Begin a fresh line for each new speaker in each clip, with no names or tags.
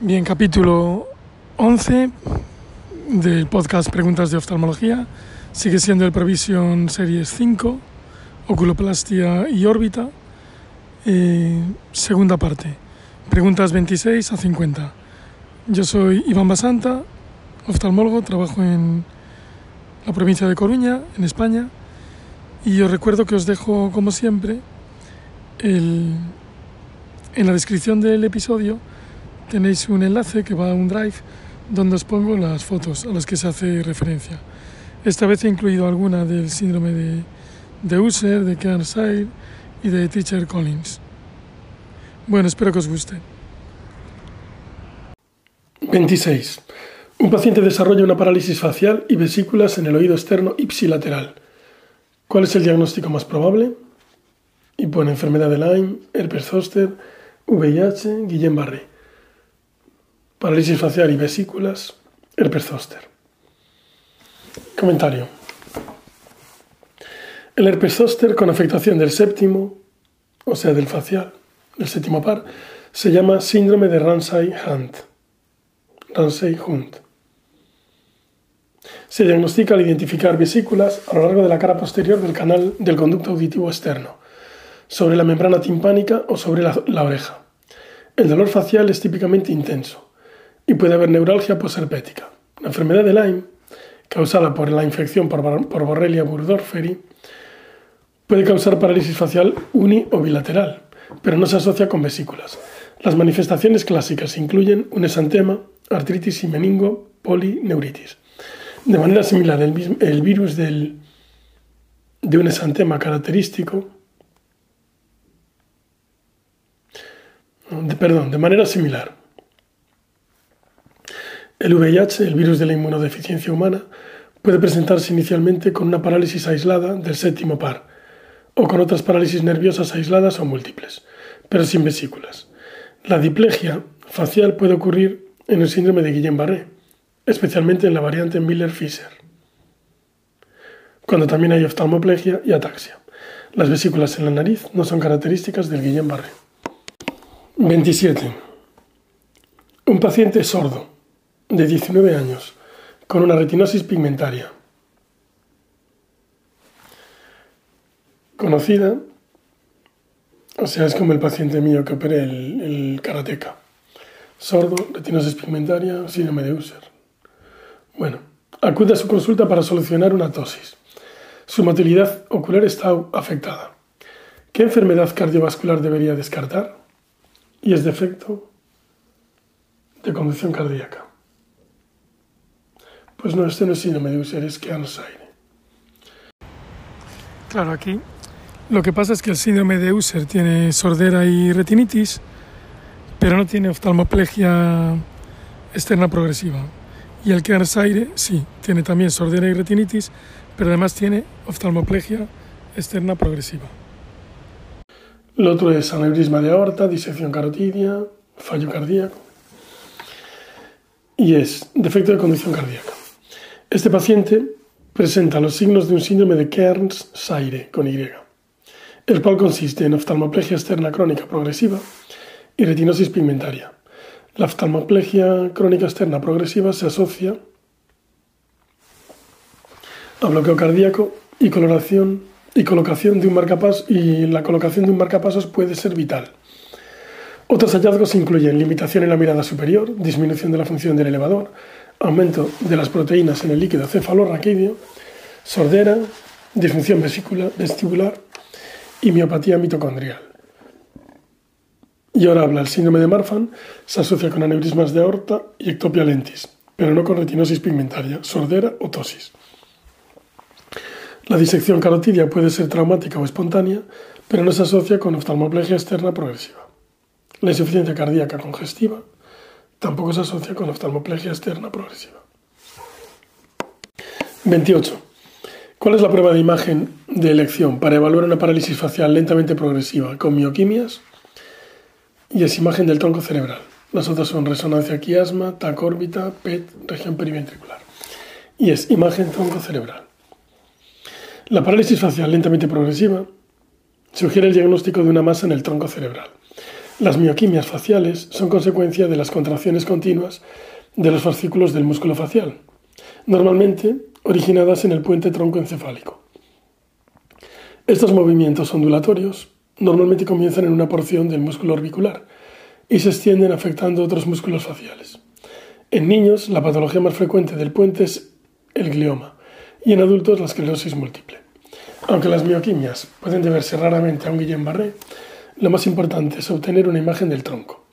Bien, capítulo 11 del podcast Preguntas de Oftalmología. Sigue siendo el Provision Series 5, Oculoplastia y órbita. Eh, segunda parte, preguntas 26 a 50. Yo soy Iván Basanta, oftalmólogo, trabajo en la provincia de Coruña, en España. Y os recuerdo que os dejo, como siempre, el, en la descripción del episodio tenéis un enlace que va a un drive donde os pongo las fotos a las que se hace referencia. Esta vez he incluido alguna del síndrome de, de User, de Kearns-Sayre y de Teacher Collins. Bueno, espero que os guste. 26. Un paciente desarrolla una parálisis facial y vesículas en el oído externo ipsilateral. ¿Cuál es el diagnóstico más probable? Y pone enfermedad de Lyme, herpes zóster, VIH, Guillain-Barré. Parálisis facial y vesículas, herpes zóster. Comentario. El herpes zóster con afectación del séptimo, o sea, del facial, del séptimo par, se llama síndrome de Ramsay-Hunt. Ramsay-Hunt. Se diagnostica al identificar vesículas a lo largo de la cara posterior del canal del conducto auditivo externo, sobre la membrana timpánica o sobre la, la oreja. El dolor facial es típicamente intenso y puede haber neuralgia posherpética. La enfermedad de Lyme, causada por la infección por, Borrelia burgdorferi, puede causar parálisis facial uni o bilateral, pero no se asocia con vesículas. Las manifestaciones clásicas incluyen un esantema, artritis y meningo, polineuritis. De manera similar, el, virus del, de un esantema característico, perdón, de manera similar, el VIH, el virus de la inmunodeficiencia humana, puede presentarse inicialmente con una parálisis aislada del séptimo par o con otras parálisis nerviosas aisladas o múltiples, pero sin vesículas. La diplegia facial puede ocurrir en el síndrome de Guillain-Barré, especialmente en la variante Miller-Fisher, cuando también hay oftalmoplegia y ataxia. Las vesículas en la nariz no son características del Guillain-Barré. 27. Un paciente sordo de 19 años con una retinosis pigmentaria conocida, o sea, es como el paciente mío que operé el, el karateca. Sordo, retinosis pigmentaria, síndrome de User. Bueno, acude a su consulta para solucionar una tosis. Su motilidad ocular está afectada. ¿Qué enfermedad cardiovascular debería descartar? Y es defecto de conducción cardíaca. Pues no, este no es síndrome de User, es Kearns-Sayre. Claro, aquí lo que pasa es que el síndrome de User tiene sordera y retinitis, pero no tiene oftalmoplegia externa progresiva. Y el Kearns-Sayre sí, tiene también sordera y retinitis, pero además tiene oftalmoplegia externa progresiva. Lo otro es aneurisma de aorta, disección carotidia, fallo cardíaco y es defecto de conducción cardíaca. Este paciente presenta los signos de un síndrome de Kearns-Sayre con Y, el cual consiste en oftalmoplegia externa crónica progresiva y retinosis pigmentaria. La oftalmoplegia crónica externa progresiva se asocia a bloqueo cardíaco y coloración y colocación de un marcapasos y la colocación de un marcapasos puede ser vital. Otros hallazgos incluyen limitación en la mirada superior, disminución de la función del elevador, aumento de las proteínas en el líquido cefalorraquídeo, sordera, disfunción vestibular y miopatía mitocondrial. Y ahora habla, el síndrome de Marfan se asocia con aneurismas de aorta y ectopia lentis, pero no con retinosis pigmentaria, sordera o tosis. La disección carotidia puede ser traumática o espontánea, pero no se asocia con oftalmoplegia externa progresiva. La insuficiencia cardíaca congestiva tampoco se asocia con oftalmoplegia externa progresiva. 28. ¿Cuál es la prueba de imagen de elección para evaluar una parálisis facial lentamente progresiva con mioquimias? Y es imagen del tronco cerebral. Las otras son resonancia quiasma, TAC órbita, PET, región periventricular. Y es imagen tronco cerebral. La parálisis facial lentamente progresiva sugiere el diagnóstico de una masa en el tronco cerebral. Las mioquimias faciales son consecuencia de las contracciones continuas de los fascículos del músculo facial, normalmente originadas en el puente troncoencefálico. Estos movimientos ondulatorios normalmente comienzan en una porción del músculo orbicular y se extienden afectando otros músculos faciales. En niños, la patología más frecuente del puente es el glioma y en adultos la esclerosis múltiple. Aunque las mioquimias pueden deberse raramente a un Guillain-Barré, lo más importante es obtener una imagen del tronco.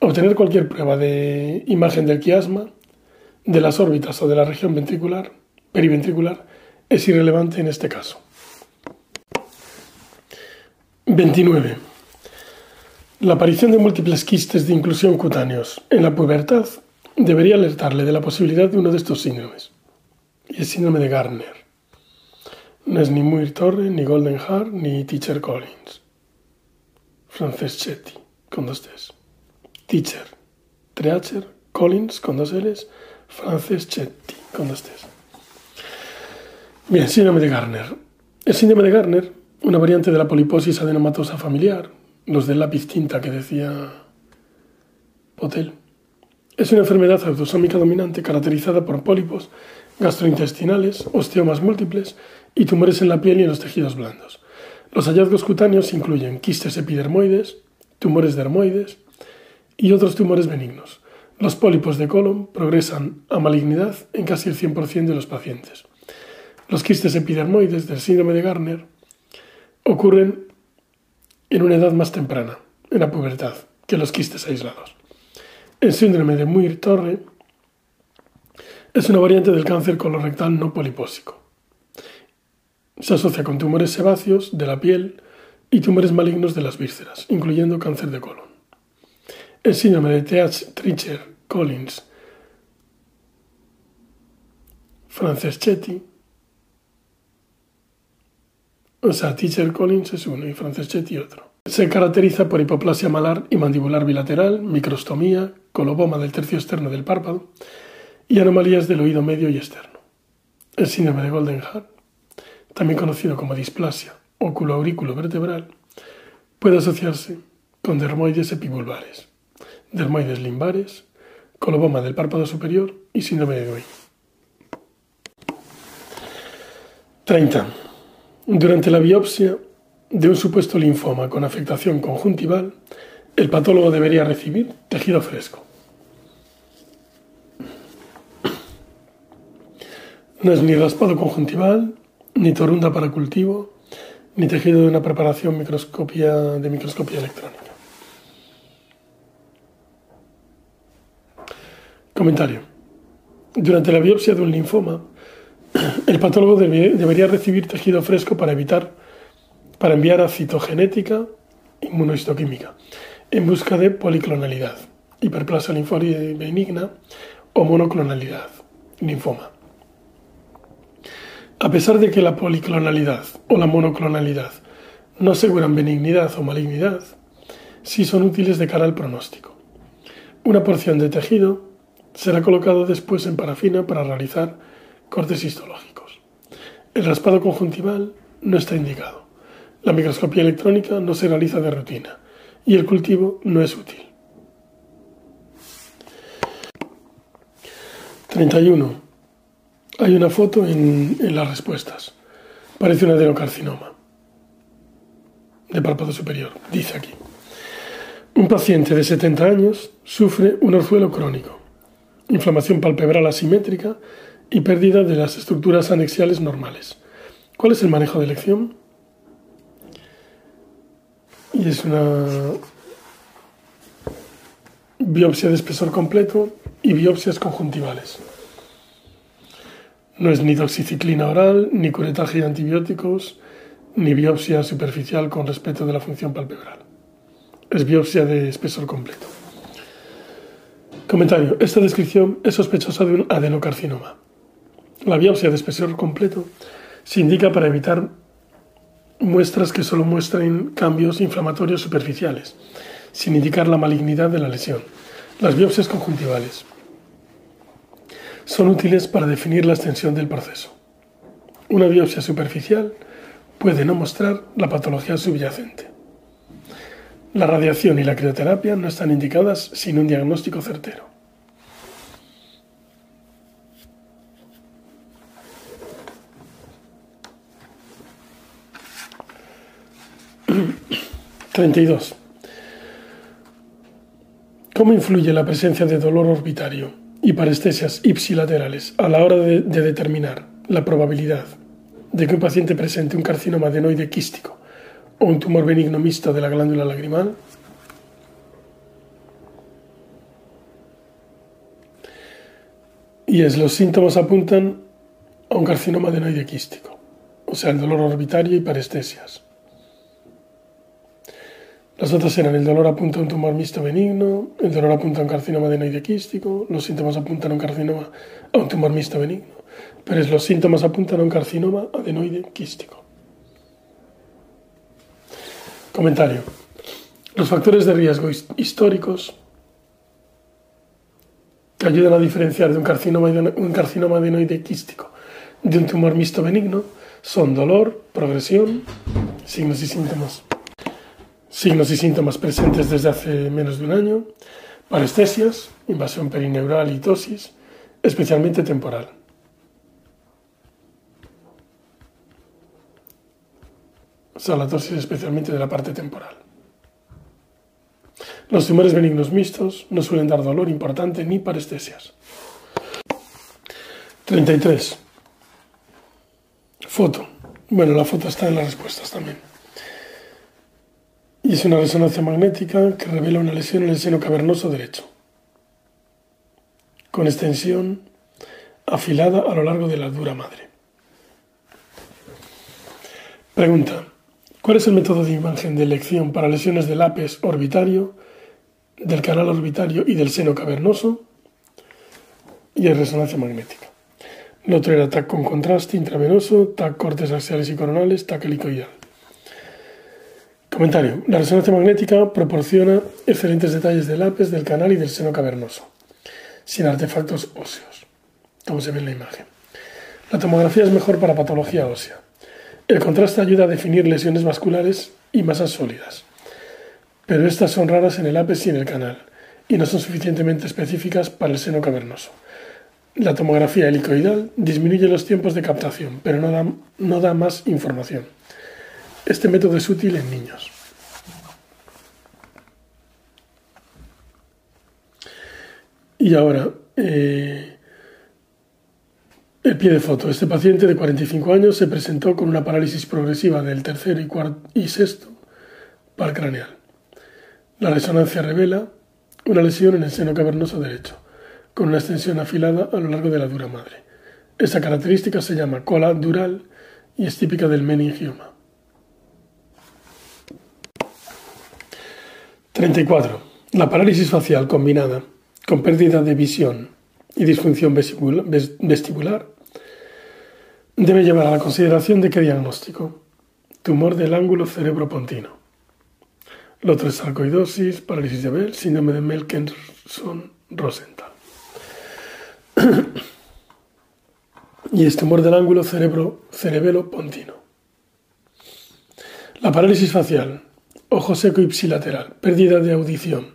Obtener cualquier prueba de imagen del quiasma, de las órbitas o de la región ventricular, periventricular, es irrelevante en este caso. 29. La aparición de múltiples quistes de inclusión cutáneos en la pubertad debería alertarle de la posibilidad de uno de estos síndromes, y el síndrome de Garner. No es ni Muir Torre, ni Golden Heart, ni Teacher Collins. Franceschetti, con dos T's. Teacher, Treacher, Collins, con dos L's, Franceschetti, con dos. Bien, síndrome de Garner. El síndrome de Garner, una variante de la poliposis adenomatosa familiar, los del lápiz tinta que decía Potel, es una enfermedad autosómica dominante caracterizada por pólipos gastrointestinales, osteomas múltiples y tumores en la piel y en los tejidos blandos. Los hallazgos cutáneos incluyen quistes epidermoides, tumores dermoides y otros tumores benignos. Los pólipos de colon progresan a malignidad en casi el 100% de los pacientes. Los quistes epidermoides del síndrome de Garner ocurren en una edad más temprana, en la pubertad, que los quistes aislados. El síndrome de Muir-Torre es una variante del cáncer colorectal no polipósico. Se asocia con tumores sebáceos de la piel y tumores malignos de las vísceras, incluyendo cáncer de colon. El síndrome de TH Tricher Collins Franceschetti, o sea, Teacher Collins es uno y Franceschetti otro. Se caracteriza por hipoplasia malar y mandibular bilateral, microstomía, coloboma del tercio externo del párpado y anomalías del oído medio y externo. El síndrome de Golden Heart, también conocido como displasia oculoaurículo vertebral, puede asociarse con dermoides epibulbares, dermoides limbares, coloboma del párpado superior y síndrome de Doy. 30. Durante la biopsia de un supuesto linfoma con afectación conjuntival, el patólogo debería recibir tejido fresco. No es ni raspado conjuntival, ni torunda para cultivo, ni tejido de una preparación microscopia, de microscopía electrónica. Comentario. Durante la biopsia de un linfoma, el patólogo debería recibir tejido fresco para evitar, para enviar a citogenética inmunohistoquímica en busca de policlonalidad, hiperplasia linfóide benigna o monoclonalidad, linfoma. A pesar de que la policlonalidad o la monoclonalidad no aseguran benignidad o malignidad, sí son útiles de cara al pronóstico. Una porción de tejido será colocado después en parafina para realizar cortes histológicos. El raspado conjuntival no está indicado. La microscopía electrónica no se realiza de rutina y el cultivo no es útil. 31. Hay una foto en, las respuestas. Parece un adenocarcinoma de párpado superior, dice aquí. Un paciente de 70 años sufre un orzuelo crónico, inflamación palpebral asimétrica y pérdida de las estructuras anexiales normales. ¿Cuál es el manejo de elección? Y es una biopsia de espesor completo y biopsias conjuntivales. No es ni doxiciclina oral, ni curetaje de antibióticos, ni biopsia superficial con respecto de la función palpebral. Es biopsia de espesor completo. Comentario. Esta descripción es sospechosa de un adenocarcinoma. La biopsia de espesor completo se indica para evitar muestras que solo muestren cambios inflamatorios superficiales, sin indicar la malignidad de la lesión. Las biopsias conjuntivales son útiles para definir la extensión del proceso. Una biopsia superficial puede no mostrar la patología subyacente. La radiación y la crioterapia no están indicadas sin un diagnóstico certero. ¿32? ¿Cómo influye la presencia de dolor orbitario y parestesias ipsilaterales a la hora de, de determinar la probabilidad de que un paciente presente un carcinoma adenoide quístico o un tumor benigno mixto de la glándula lagrimal? Y es, los síntomas apuntan a un carcinoma adenoide quístico, o sea, el dolor orbitario y parestesias. Las otras eran el dolor apunta a un tumor mixto benigno, el dolor apunta a un carcinoma adenoide quístico, los síntomas apuntan a un carcinoma a un tumor mixto benigno, pero es, los síntomas apuntan a un carcinoma adenoide. Comentario. Los factores de riesgo históricos que ayudan a diferenciar de un carcinoma, un carcinoma adenoide quístico de un tumor mixto benigno son dolor, progresión, signos y síntomas signos y síntomas presentes desde hace menos de un año, parestesias, invasión perineural y tosis, especialmente temporal. O sea, la tosis especialmente de la parte temporal. Los tumores benignos mixtos no suelen dar dolor importante ni parestesias. 33. Foto. Bueno, la foto está en las respuestas también es una resonancia magnética que revela una lesión en el seno cavernoso derecho, con extensión afilada a lo largo de la dura madre. Pregunta. ¿Cuál es el método de imagen de elección para lesiones del apes orbitario, del canal orbitario y del seno cavernoso? Y es resonancia magnética. Lo otro era TAC con contraste intravenoso, TAC cortes axiales y coronales, TAC helicoidal. Comentario. La resonancia magnética proporciona excelentes detalles del apes, del canal y del seno cavernoso, sin artefactos óseos, como se ve en la imagen. La tomografía es mejor para patología ósea. El contraste ayuda a definir lesiones vasculares y masas sólidas, pero estas son raras en el apes y en el canal, y no son suficientemente específicas para el seno cavernoso. La tomografía helicoidal disminuye los tiempos de captación, pero no da más información. Este método es útil en niños. Y ahora, eh, el pie de foto. Este paciente de 45 años se presentó con una parálisis progresiva del tercer y, sexto par craneal. La resonancia revela una lesión en el seno cavernoso derecho, con una extensión afilada a lo largo de la dura madre. Esta característica se llama cola dural y es típica del meningioma. 34. La parálisis facial combinada con pérdida de visión y disfunción vestibular debe llevar a la consideración de qué diagnóstico. Tumor del ángulo cerebropontino. Lo otro es sarcoidosis, parálisis de Bell, síndrome de Melkenson-Rosenthal. y es tumor del ángulo cerebro-cerebelo-pontino. La parálisis facial ojo seco ipsilateral, pérdida de audición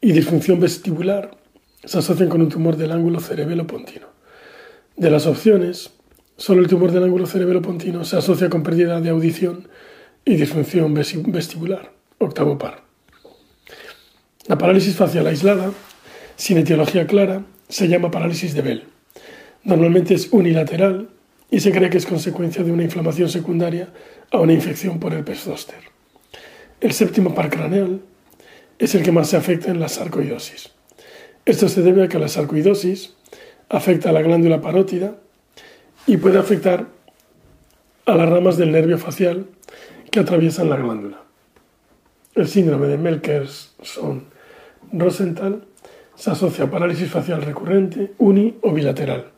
y disfunción vestibular se asocian con un tumor del ángulo cerebelo-pontino. De las opciones, solo el tumor del ángulo cerebelo-pontino se asocia con pérdida de audición y disfunción vestibular, octavo par. La parálisis facial aislada, sin etiología clara, se llama parálisis de Bell. Normalmente es unilateral y se cree que es consecuencia de una inflamación secundaria a una infección por el zóster. El séptimo par craneal es el que más se afecta en la sarcoidosis. Esto se debe a que la sarcoidosis afecta a la glándula parótida y puede afectar a las ramas del nervio facial que atraviesan la glándula. El síndrome de Melkersson-Rosenthal se asocia a parálisis facial recurrente, uni o bilateral,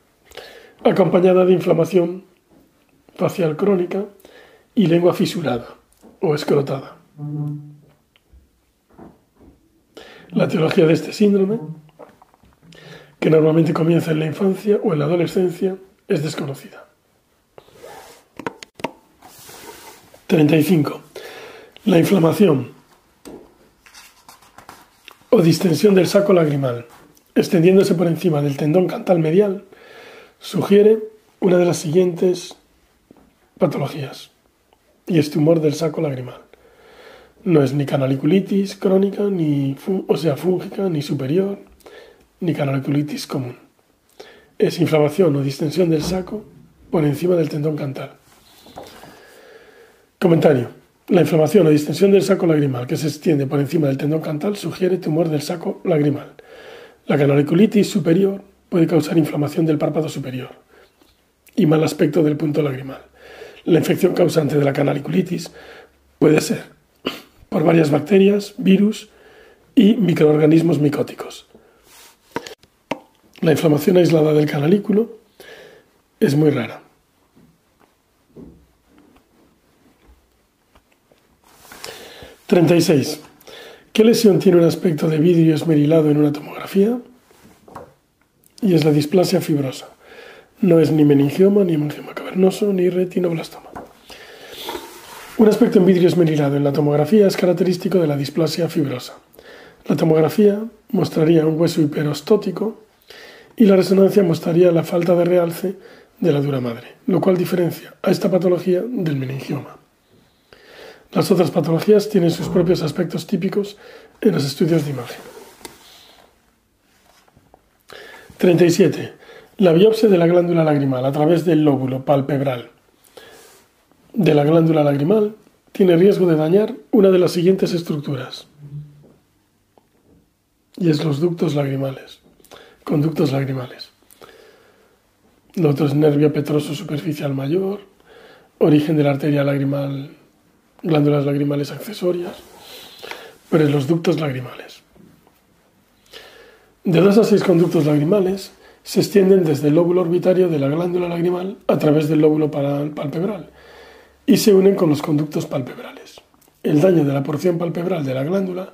acompañada de inflamación facial crónica y lengua fisurada o escrotada. La teología de este síndrome, que normalmente comienza en la infancia o en la adolescencia, es desconocida. 35. La inflamación o distensión del saco lagrimal, extendiéndose por encima del tendón cantal medial, sugiere una de las siguientes patologías, y es tumor del saco lagrimal. No es ni canaliculitis crónica, ni, o sea, fúngica, ni superior, ni canaliculitis común. Es inflamación o distensión del saco por encima del tendón cantal. Comentario. La inflamación o distensión del saco lagrimal que se extiende por encima del tendón cantal sugiere tumor del saco lagrimal. La canaliculitis superior puede causar inflamación del párpado superior y mal aspecto del punto lagrimal. La infección causante de la canaliculitis puede ser por varias bacterias, virus y microorganismos micóticos. La inflamación aislada del canalículo es muy rara. ¿36? ¿Qué lesión tiene un aspecto de vidrio esmerilado en una tomografía? Y es la displasia fibrosa. No es ni meningioma, ni hemangioma cavernoso, ni retinoblastoma. Un aspecto en vidrio esmerilado en la tomografía es característico de la displasia fibrosa. La tomografía mostraría un hueso hiperostótico y la resonancia mostraría la falta de realce de la dura madre, lo cual diferencia a esta patología del meningioma. Las otras patologías tienen sus propios aspectos típicos en los estudios de imagen. 37. La biopsia de la glándula lagrimal a través del lóbulo palpebral de la glándula lagrimal tiene riesgo de dañar una de las siguientes estructuras, y es los ductos lagrimales, conductos lagrimales. Lo otro es nervio petroso superficial mayor, origen de la arteria lagrimal glándulas lagrimales accesorias, pero en los ductos lagrimales. De dos a seis conductos lagrimales se extienden desde el lóbulo orbitario de la glándula lagrimal a través del lóbulo palpebral y se unen con los conductos palpebrales. El daño de la porción palpebral de la glándula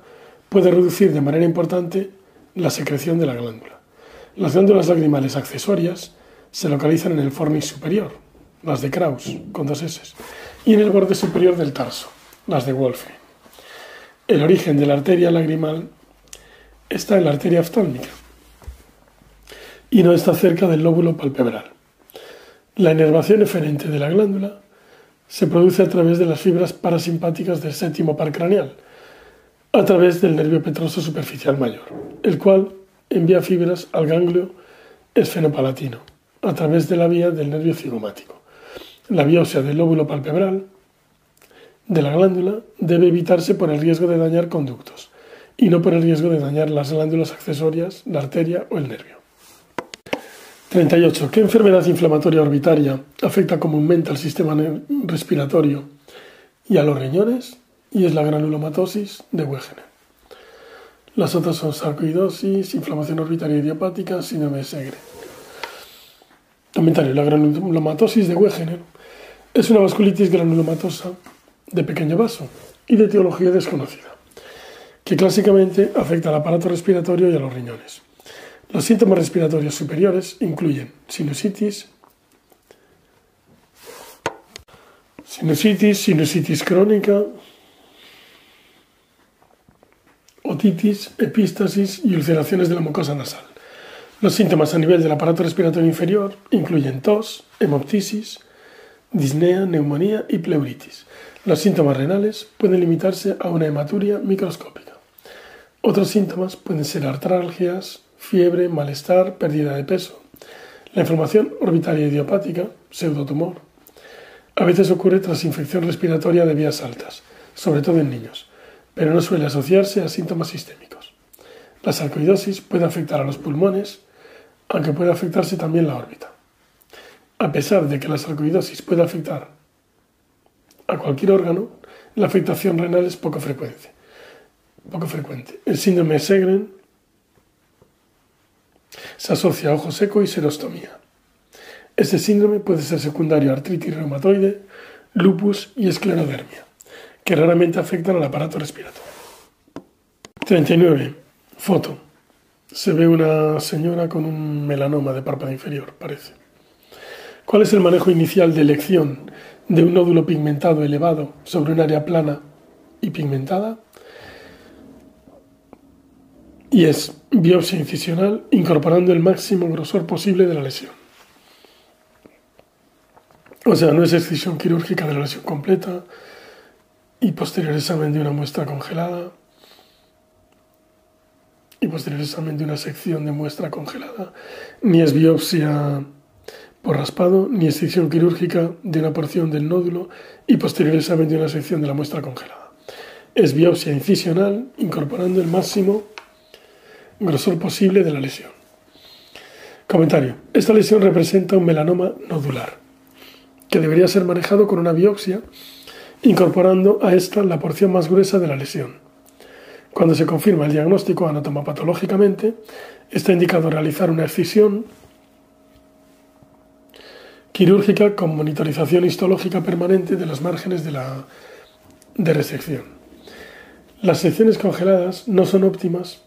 puede reducir de manera importante la secreción de la glándula. Las glándulas lagrimales accesorias se localizan en el fornix superior, las de Krauss, con dos S, y en el borde superior del tarso, las de Wolfe. El origen de la arteria lagrimal está en la arteria oftálmica y no está cerca del lóbulo palpebral. La inervación eferente de la glándula se produce a través de las fibras parasimpáticas del séptimo par craneal, a través del nervio petroso superficial mayor, el cual envía fibras al ganglio esfenopalatino, a través de la vía del nervio cigomático. La biopsia del lóbulo palpebral de la glándula debe evitarse por el riesgo de dañar conductos y no por el riesgo de dañar las glándulas accesorias, la arteria o el nervio. 38. ¿Qué enfermedad inflamatoria orbitaria afecta comúnmente al sistema respiratorio y a los riñones? Y es la granulomatosis de Wegener. Las otras son sarcoidosis, inflamación orbitaria idiopática, síndrome de Segre. Comentario. La granulomatosis de Wegener es una vasculitis granulomatosa de pequeño vaso y de etiología desconocida, que clásicamente afecta al aparato respiratorio y a los riñones. Los síntomas respiratorios superiores incluyen sinusitis, sinusitis, sinusitis crónica, otitis, epístasis y ulceraciones de la mucosa nasal. Los síntomas a nivel del aparato respiratorio inferior incluyen tos, hemoptisis, disnea, neumonía y pleuritis. Los síntomas renales pueden limitarse a una hematuria microscópica. Otros síntomas pueden ser artralgias, fiebre, malestar, pérdida de peso. La inflamación orbitaria idiopática, pseudotumor, a veces ocurre tras infección respiratoria de vías altas, sobre todo en niños, pero no suele asociarse a síntomas sistémicos. La sarcoidosis puede afectar a los pulmones, aunque puede afectarse también la órbita. A pesar de que la sarcoidosis puede afectar a cualquier órgano, la afectación renal es poco frecuente. Poco frecuente. El síndrome de Segren se asocia a ojo seco y serostomía. Este síndrome puede ser secundario a artritis reumatoide, lupus y esclerodermia, que raramente afectan al aparato respiratorio. 39. Foto. Se ve una señora con un melanoma de párpado inferior, parece. ¿Cuál es el manejo inicial de elección de un nódulo pigmentado elevado sobre un área plana y pigmentada? Y es biopsia incisional incorporando el máximo grosor posible de la lesión. O sea, no es excisión quirúrgica de la lesión completa y posterior examen de una muestra congelada y posterior examen de una sección de muestra congelada, ni es biopsia por raspado, ni excisión quirúrgica de una porción del nódulo y posterior examen de una sección de la muestra congelada. Es biopsia incisional incorporando el máximo grosor posible de la lesión. Comentario. Esta lesión representa un melanoma nodular que debería ser manejado con una biopsia, incorporando a esta la porción más gruesa de la lesión. Cuando se confirma el diagnóstico anatomopatológicamente, está indicado realizar una excisión quirúrgica con monitorización histológica permanente de los márgenes de la de resección. Las secciones congeladas no son óptimas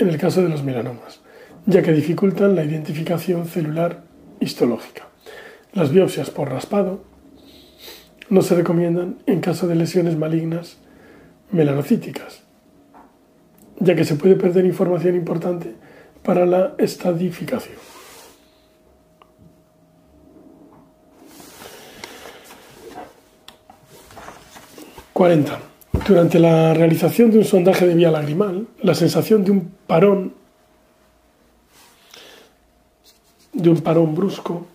en el caso de los melanomas, ya que dificultan la identificación celular histológica. Las biopsias por raspado no se recomiendan en caso de lesiones malignas melanocíticas, ya que se puede perder información importante para la estadificación. ...40. Durante la realización de un sondaje de vía lagrimal, la sensación de un parón, de un parón brusco,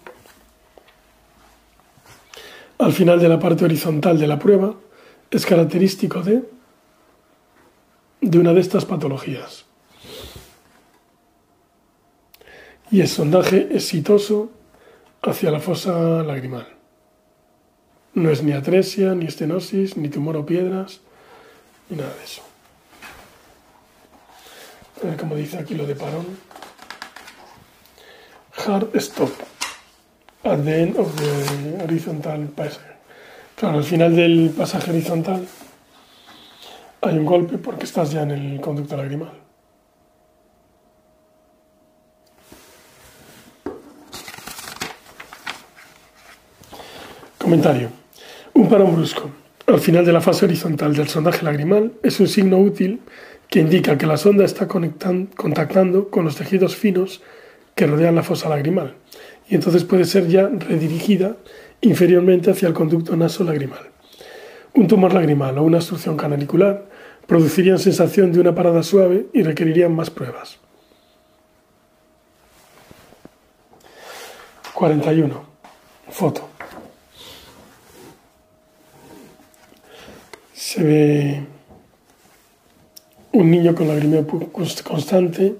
al final de la parte horizontal de la prueba es característico de, de una de estas patologías. Y el sondaje exitoso hacia la fosa lagrimal. No es ni atresia, ni estenosis, ni tumor o piedras, ni nada de eso. Cómo dice aquí lo de parón. Hard stop at the end of the horizontal passage. Claro, al final del pasaje horizontal hay un golpe porque estás ya en el conducto lagrimal. Comentario. Un parón brusco al final de la fase horizontal del sondaje lagrimal es un signo útil que indica que la sonda está contactando con los tejidos finos que rodean la fosa lagrimal y entonces puede ser ya redirigida inferiormente hacia el conducto naso-lagrimal. Un tumor lagrimal o una obstrucción canalicular producirían sensación de una parada suave y requerirían más pruebas. 41. Foto. Se ve un niño con lagrimeo constante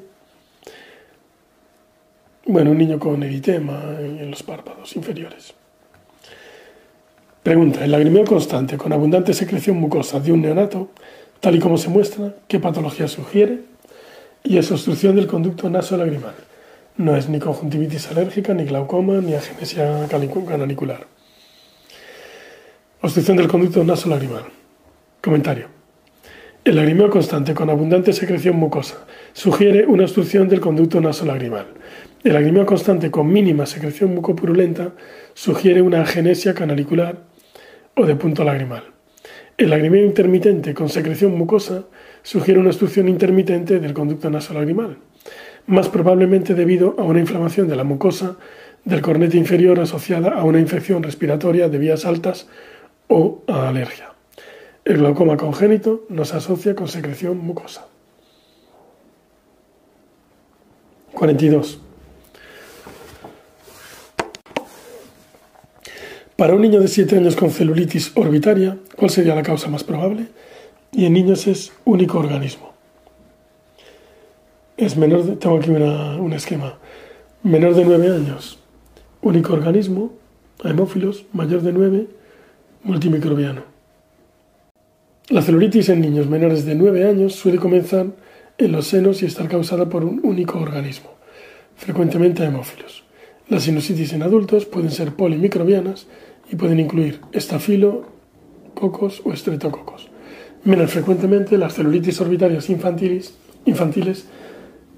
bueno, un niño con eritema en los párpados inferiores. Pregunta, el lagrimeo constante con abundante secreción mucosa de un neonato, tal y como se muestra, ¿qué patología sugiere? Y es obstrucción del conducto naso-lagrimal. No es ni conjuntivitis alérgica, ni glaucoma, ni agenesia canalicular. Obstrucción del conducto naso-lagrimal. Comentario. El lagrimeo constante con abundante secreción mucosa sugiere una obstrucción del conducto nasolagrimal. El lagrimeo constante con mínima secreción mucopurulenta sugiere una agenesia canalicular o de punto lagrimal. El lagrimeo intermitente con secreción mucosa sugiere una obstrucción intermitente del conducto nasolagrimal, más probablemente debido a una inflamación de la mucosa del cornete inferior asociada a una infección respiratoria de vías altas o a alergia. El glaucoma congénito no se asocia con secreción mucosa. 42. Para un niño de 7 años con celulitis orbitaria, ¿cuál sería la causa más probable? Y en niños es único organismo. Es menor de, tengo aquí un esquema, menor de 9 años, único organismo, hemófilos, mayor de 9, multimicrobiano. La celulitis en niños menores de 9 años suele comenzar en los senos y estar causada por un único organismo, frecuentemente hemófilos. Las sinusitis en adultos pueden ser polimicrobianas y pueden incluir estafilo, cocos o estreptococos. Menos frecuentemente, las celulitis orbitarias infantiles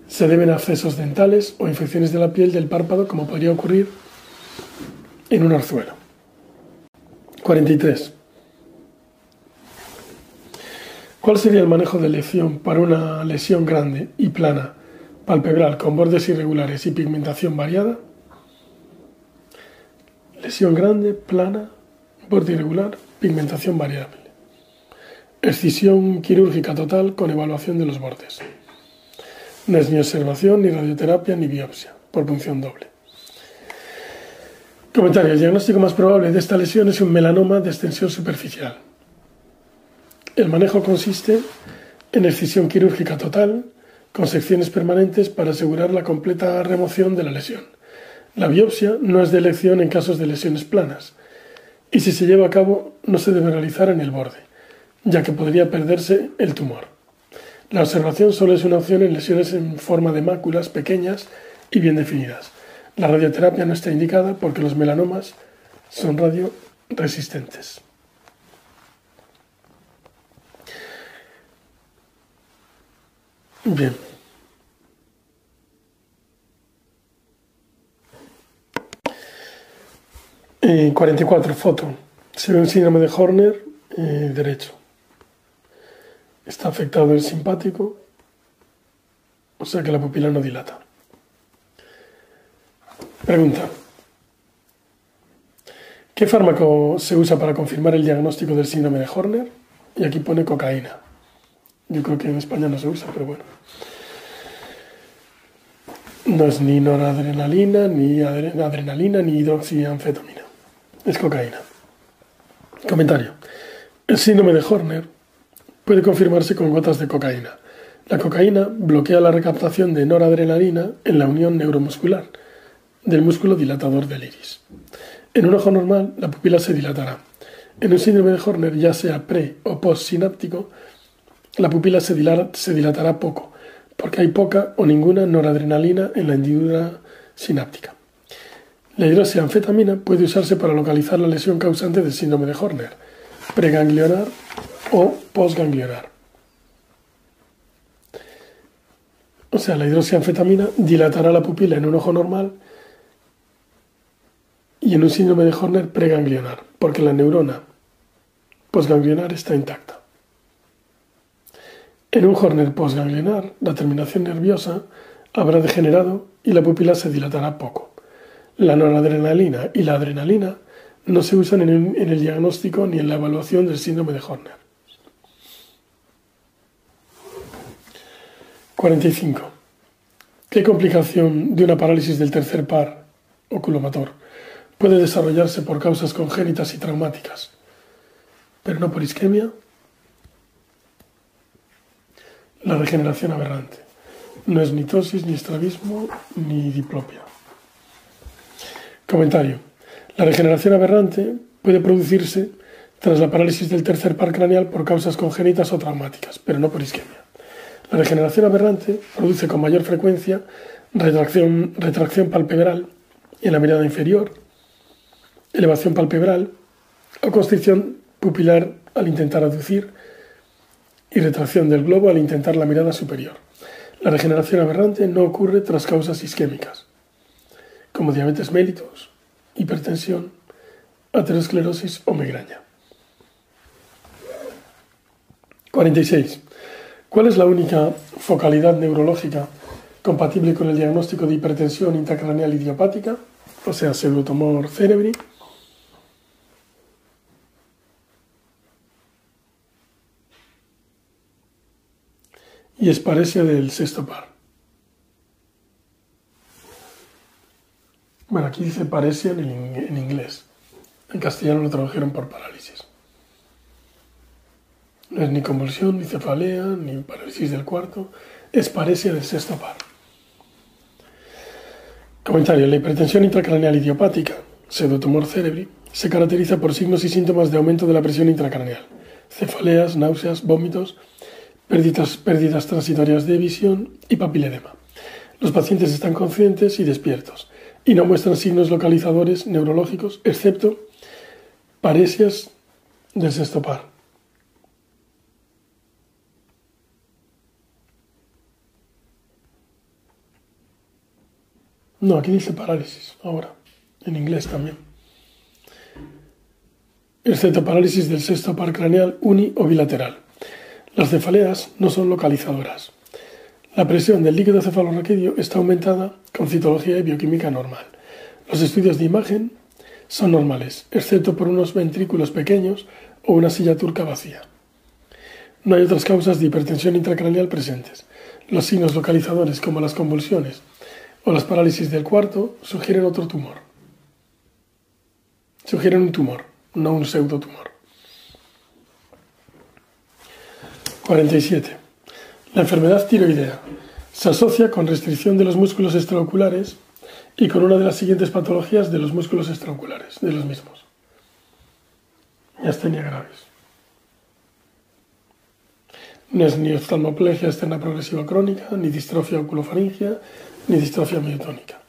se deben a accesos dentales o infecciones de la piel del párpado, como podría ocurrir en un orzuelo. 43. ¿Cuál sería el manejo de lesión para una lesión grande y plana, palpebral, con bordes irregulares y pigmentación variada? Lesión grande, plana, borde irregular, pigmentación variable. Excisión quirúrgica total con evaluación de los bordes. No es ni observación, ni radioterapia, ni biopsia, por punción doble. Comentario. El diagnóstico más probable de esta lesión es un melanoma de extensión superficial. El manejo consiste en excisión quirúrgica total, con secciones permanentes para asegurar la completa remoción de la lesión. La biopsia no es de elección en casos de lesiones planas y si se lleva a cabo no se debe realizar en el borde, ya que podría perderse el tumor. La observación solo es una opción en lesiones en forma de máculas pequeñas y bien definidas. La radioterapia no está indicada porque los melanomas son radioresistentes. Bien. 44, foto. Se ve un síndrome de Horner eh, derecho. Está afectado el simpático, o sea que la pupila no dilata. Pregunta. ¿Qué fármaco se usa para confirmar el diagnóstico del síndrome de Horner? Y aquí pone cocaína. Yo creo que en España no se usa, pero bueno. No es ni noradrenalina, ni adrenalina, ni hidroxianfetamina. Es cocaína. Comentario. El síndrome de Horner puede confirmarse con gotas de cocaína. La cocaína bloquea la recaptación de noradrenalina en la unión neuromuscular del músculo dilatador del iris. En un ojo normal, la pupila se dilatará. En un síndrome de Horner, ya sea pre o post-sináptico, la pupila se, dilatará poco, porque hay poca o ninguna noradrenalina en la hendidura sináptica. La hidroxianfetamina puede usarse para localizar la lesión causante del síndrome de Horner, preganglionar o postganglionar. O sea, la hidroxianfetamina dilatará la pupila en un ojo normal y en un síndrome de Horner preganglionar, porque la neurona postganglionar está intacta. En un Horner postganglionar, la terminación nerviosa habrá degenerado y la pupila se dilatará poco. La noradrenalina y la adrenalina no se usan en el, diagnóstico ni en la evaluación del síndrome de Horner. 45. ¿Qué complicación de una parálisis del tercer par oculomotor puede desarrollarse por causas congénitas y traumáticas, pero no por isquemia? La regeneración aberrante. No es ni tosis, ni estrabismo, ni diplopia. Comentario. La regeneración aberrante puede producirse tras la parálisis del tercer par craneal por causas congénitas o traumáticas, pero no por isquemia. La regeneración aberrante produce con mayor frecuencia retracción, retracción palpebral en la mirada inferior, elevación palpebral o constricción pupilar al intentar aducir y retracción del globo al intentar la mirada superior. La regeneración aberrante no ocurre tras causas isquémicas, como diabetes mellitus, hipertensión, aterosclerosis o migraña. 46. ¿Cuál es la única focalidad neurológica compatible con el diagnóstico de hipertensión intracraneal idiopática, o sea, pseudotumor cerebri? Y esparesia del sexto par. Bueno, aquí dice paresia en, inglés. En castellano lo tradujeron por parálisis. No es ni convulsión, ni cefalea, ni parálisis del cuarto. Es paresia del sexto par. Comentario. La hipertensión intracraneal idiopática, pseudotumor cerebri, se caracteriza por signos y síntomas de aumento de la presión intracraneal, cefaleas, náuseas, vómitos, pérdidas, transitorias de visión y papiledema. Los pacientes están conscientes y despiertos y no muestran signos localizadores neurológicos, excepto paresias del sexto par. No, aquí dice parálisis, ahora, en inglés también. Excepto parálisis del sexto par craneal uni o bilateral. Las cefaleas no son localizadoras. La presión del líquido cefalorraquídeo está aumentada con citología y bioquímica normal. Los estudios de imagen son normales, excepto por unos ventrículos pequeños o una silla turca vacía. No hay otras causas de hipertensión intracraneal presentes. Los signos localizadores como las convulsiones o las parálisis del cuarto sugieren otro tumor. Sugieren un tumor, no un pseudotumor. 47. La enfermedad tiroidea se asocia con restricción de los músculos extraoculares y con una de las siguientes patologías de los músculos extraoculares, de los mismos. Miastenia gravis. No es ni oftalmoplegia externa progresiva crónica, ni distrofia oculofaringia, ni distrofia miotónica.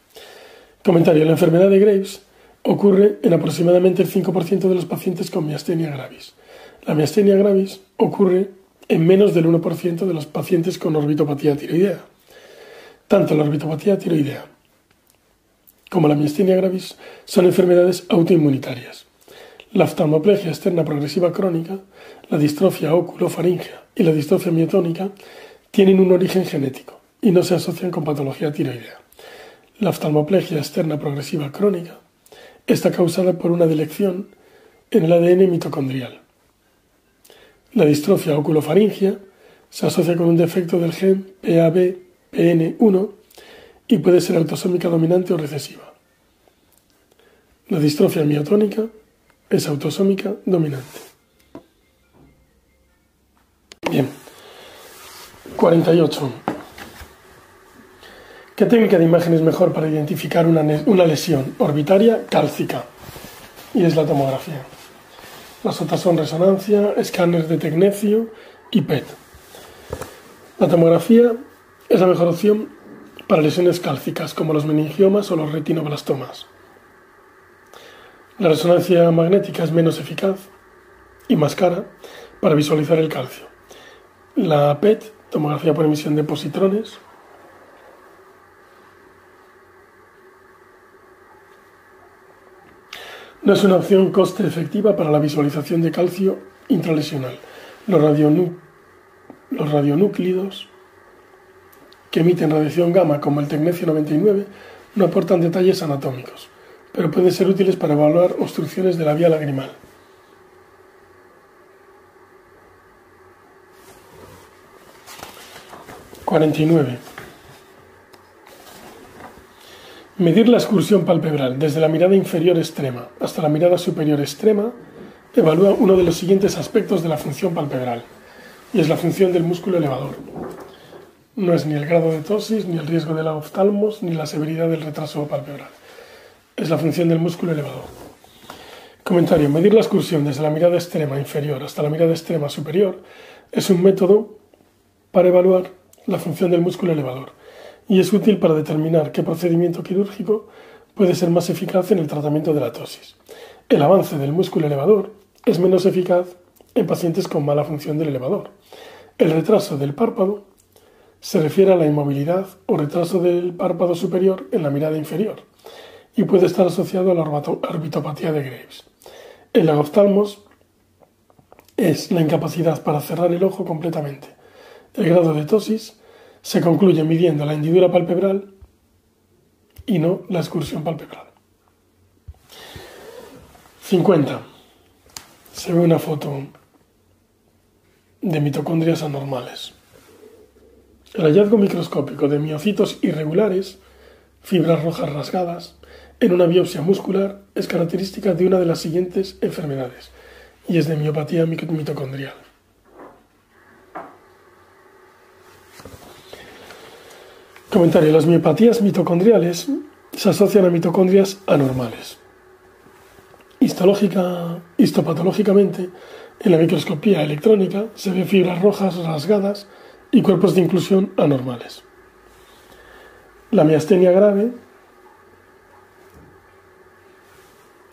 Comentario. La enfermedad de Graves ocurre en aproximadamente el 5% de los pacientes con miastenia gravis. La miastenia gravis ocurre en menos del 1% de los pacientes con orbitopatía tiroidea. Tanto la orbitopatía tiroidea como la miastenia gravis son enfermedades autoinmunitarias. La oftalmoplegia externa progresiva crónica, la distrofia oculofaringea y la distrofia miotónica tienen un origen genético y no se asocian con patología tiroidea. La oftalmoplegia externa progresiva crónica está causada por una delección en el ADN mitocondrial. La distrofia oculofaringia se asocia con un defecto del gen PAB-PN1 y puede ser autosómica dominante o recesiva. La distrofia miotónica es autosómica dominante. Bien. 48. ¿Qué técnica de imagen es mejor para identificar una, una lesión orbitaria cálcica? Y es la tomografía. Las otras son resonancia, escáneres de tecnecio y PET. La tomografía es la mejor opción para lesiones cálcicas como los meningiomas o los retinoblastomas. La resonancia magnética es menos eficaz y más cara para visualizar el calcio. La PET, tomografía por emisión de positrones, No es una opción coste efectiva para la visualización de calcio intralesional. Los, radionúclidos que emiten radiación gamma, como el tecnecio 99, no aportan detalles anatómicos, pero pueden ser útiles para evaluar obstrucciones de la vía lagrimal. ...49... Medir la excursión palpebral desde la mirada inferior extrema hasta la mirada superior extrema evalúa uno de los siguientes aspectos de la función palpebral, y es la función del músculo elevador. No es ni el grado de tosis, ni el riesgo de la oftalmos, ni la severidad del retraso palpebral. Es la función del músculo elevador. Comentario. Medir la excursión desde la mirada extrema inferior hasta la mirada extrema superior es un método para evaluar la función del músculo elevador y es útil para determinar qué procedimiento quirúrgico puede ser más eficaz en el tratamiento de la tosis. El avance del músculo elevador es menos eficaz en pacientes con mala función del elevador. El retraso del párpado se refiere a la inmovilidad o retraso del párpado superior en la mirada inferior y puede estar asociado a la orbitopatía de Graves. El agoftalmos es la incapacidad para cerrar el ojo completamente. El grado de tosis se concluye midiendo la hendidura palpebral y no la excursión palpebral. 50. Se ve una foto de mitocondrias anormales. El hallazgo microscópico de miocitos irregulares, fibras rojas rasgadas, en una biopsia muscular es característica de una de las siguientes enfermedades y es de miopatía mitocondrial. Comentario. Las miopatías mitocondriales se asocian a mitocondrias anormales. Histológica, histopatológicamente, en la microscopía electrónica se ven fibras rojas rasgadas y cuerpos de inclusión anormales. La miastenia grave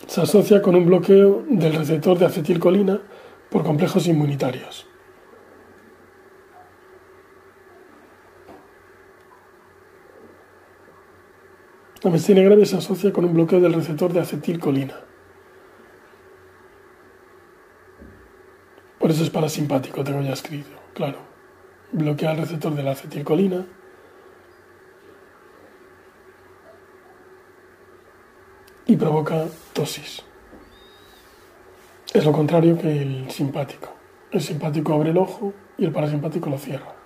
se asocia con un bloqueo del receptor de acetilcolina por complejos inmunitarios. La miastenia grave se asocia con un bloqueo del receptor de acetilcolina. Por eso es parasimpático, tengo ya escrito. claro, bloquea el receptor de la acetilcolina y provoca tosis. Es lo contrario que el simpático. El simpático abre el ojo y el parasimpático lo cierra.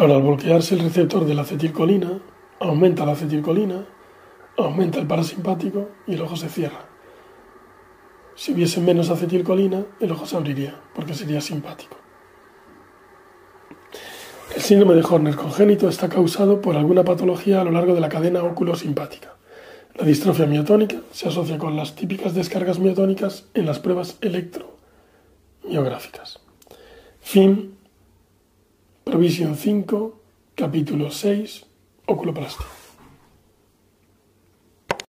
Claro, al bloquearse el receptor de la acetilcolina, aumenta la acetilcolina, aumenta el parasimpático y el ojo se cierra. Si hubiese menos acetilcolina, el ojo se abriría, porque sería simpático. El síndrome de Horner congénito está causado por alguna patología a lo largo de la cadena óculo-simpática. La distrofia miotónica se asocia con las típicas descargas miotónicas en las pruebas electromiográficas. Fin. Provisión 5, capítulo 6, oculoplastia.